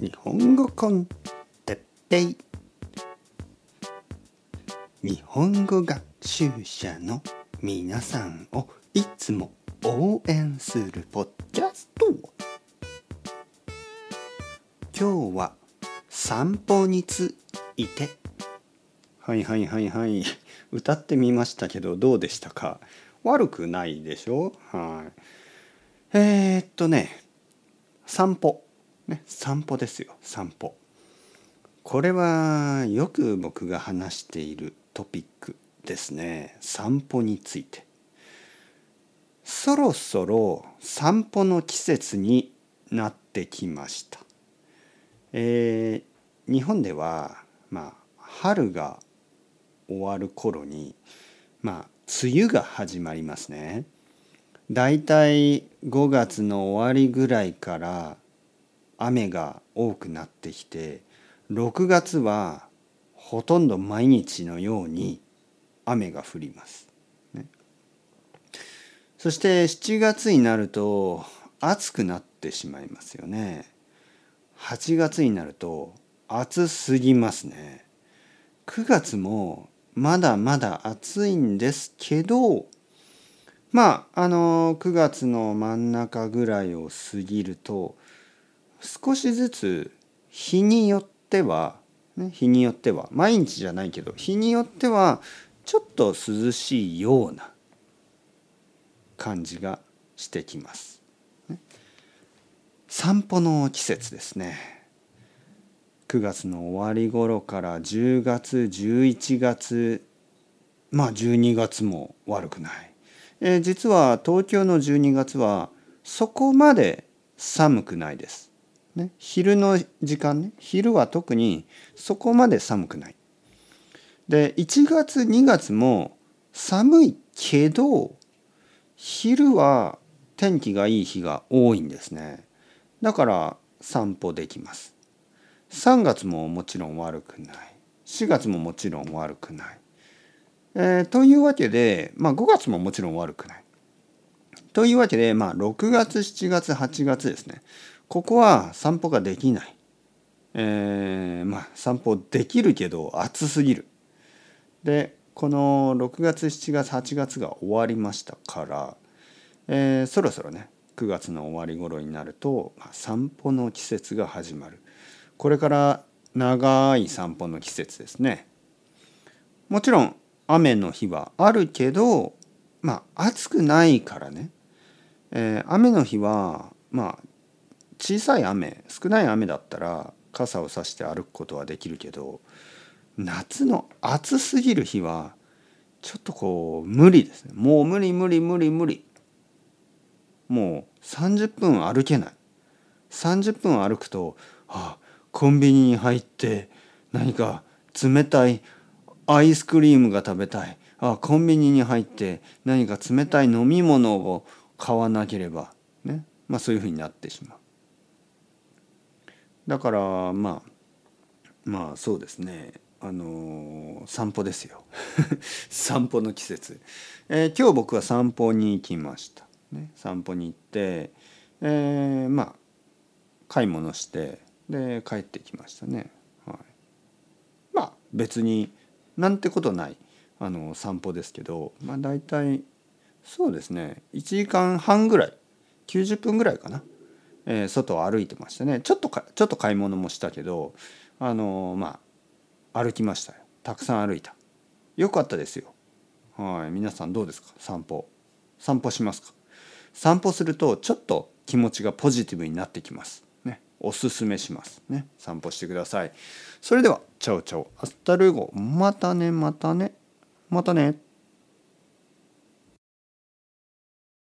日本語コンテッペイ。日本語学習者の皆さんをいつも応援するポッキャスト。今日は散歩について。はいはいはいはい。歌ってみましたけどどうでしたか？悪くないでしょ？はい。えー、っとね。散歩。ね散歩ですよ散歩。これはよく僕が話しているトピックですね散歩について。そろそろ散歩の季節になってきました。えー、日本ではまあ春が終わる頃にまあ梅雨が始まりますね。だいたい5月の終わりぐらいから雨が多くなってきて6月はほとんど毎日のように雨が降ります。ね、そして7月になると暑くなってしまいますよね。8月になると暑すぎますね。9月もまだまだ暑いんですけどまああの9月の真ん中ぐらいを過ぎると少しずつ日によっては、ね、日によっては毎日じゃないけど日によってはちょっと涼しいような感じがしてきます。散歩の季節ですね。9月の終わり頃から10月11月まあ12月も悪くない、えー、実は東京の12月はそこまで寒くないです、ね、昼の時間ね昼は特にそこまで寒くない。で1月2月も寒いけど昼は天気がいい日が多いんですね。だから散歩できます。3月ももちろん悪くない。4月ももちろん悪くない。えー、というわけで、まあ、5月ももちろん悪くない。というわけで、まあ、6月7月8月ですね。ここは散歩ができない。えー、まあ散歩できるけど暑すぎる。でこの6月7月8月が終わりましたから、えー、そろそろね9月の終わり頃になると、まあ、散歩の季節が始まる。これから長い散歩の季節ですね。もちろん雨の日はあるけどまあ暑くないからね、えー、雨の日はまあ小さい雨少ない雨だったら傘を差して歩くことはできるけど夏の暑すぎる日はちょっとこう無理ですね。もう無理無理無理無理。もう30分歩けない。30分歩くとああコンビニに入って何か冷たいアイスクリームが食べたい。あコンビニに入って何か冷たい飲み物を買わなければね。まあそういうふうになってしまう。だからまあまあそうですね。あのー、散歩ですよ。散歩の季節、えー、今日僕は散歩に行きました、ね、散歩に行って、えー、まあ買い物してで帰ってきましたね。はい、まあ別になんてことないあの散歩ですけど、まあ、大体そうですね。1時間半ぐらい。90分ぐらいかな、えー、外を歩いてましたね。ちょっとかちょっと買い物もしたけどあのまあ歩きましたよ。たくさん歩いた。よかったですよ。はい。皆さんどうですか？散歩。散歩しますか？散歩するとちょっと気持ちがポジティブになってきます。ね。おすすめします。ね。散歩してください。それでは ciao ciao。 hasta luego。またねまたね。またね。